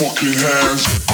fucking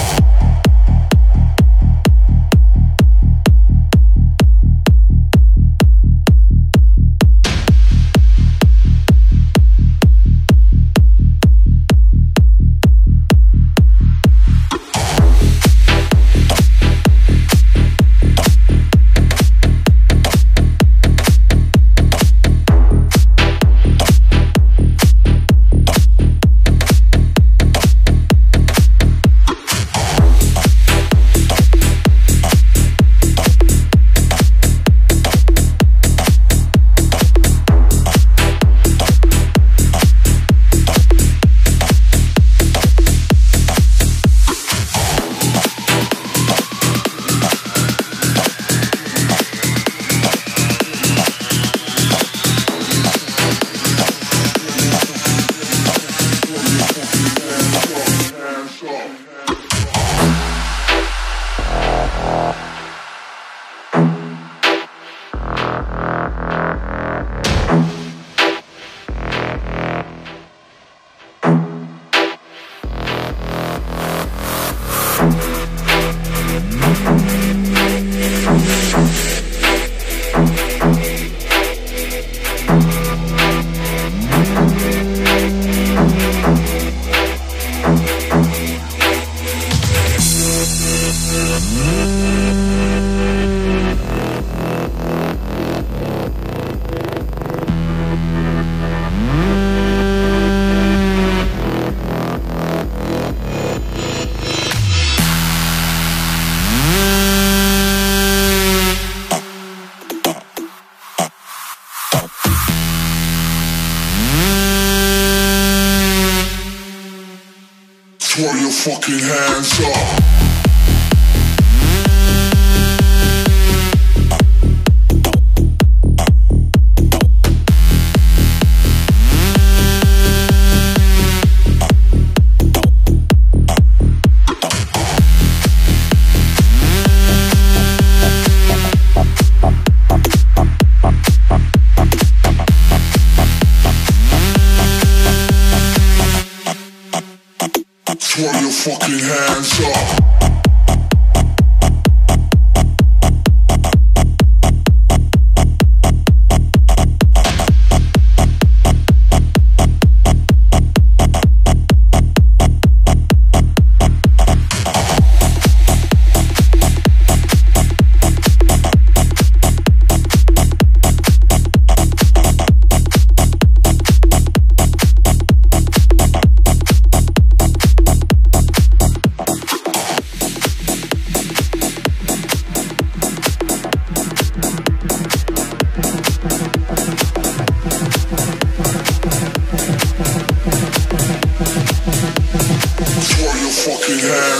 hands up.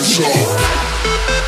hands.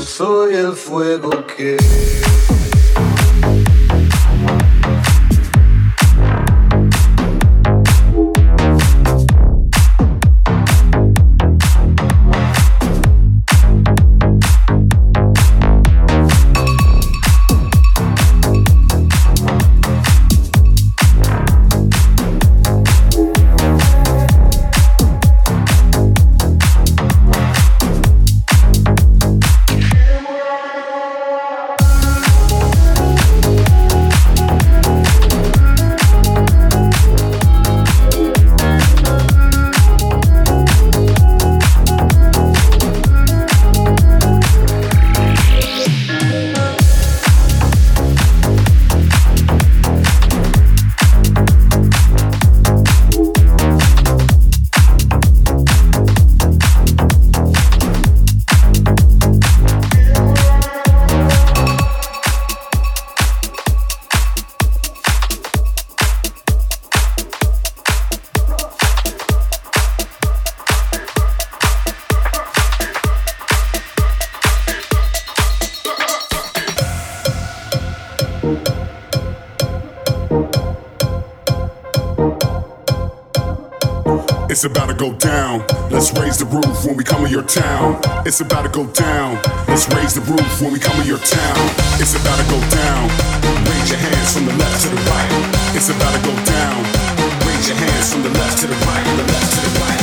Soy el fuego que... to go down. Let's raise the roof when we come to your town. It's about to go down. Let's raise the roof when we come to your town. It's about to go down. Raise your hands from the left to the right. It's about to go down. Raise your hands from the left to the right, the left to the right.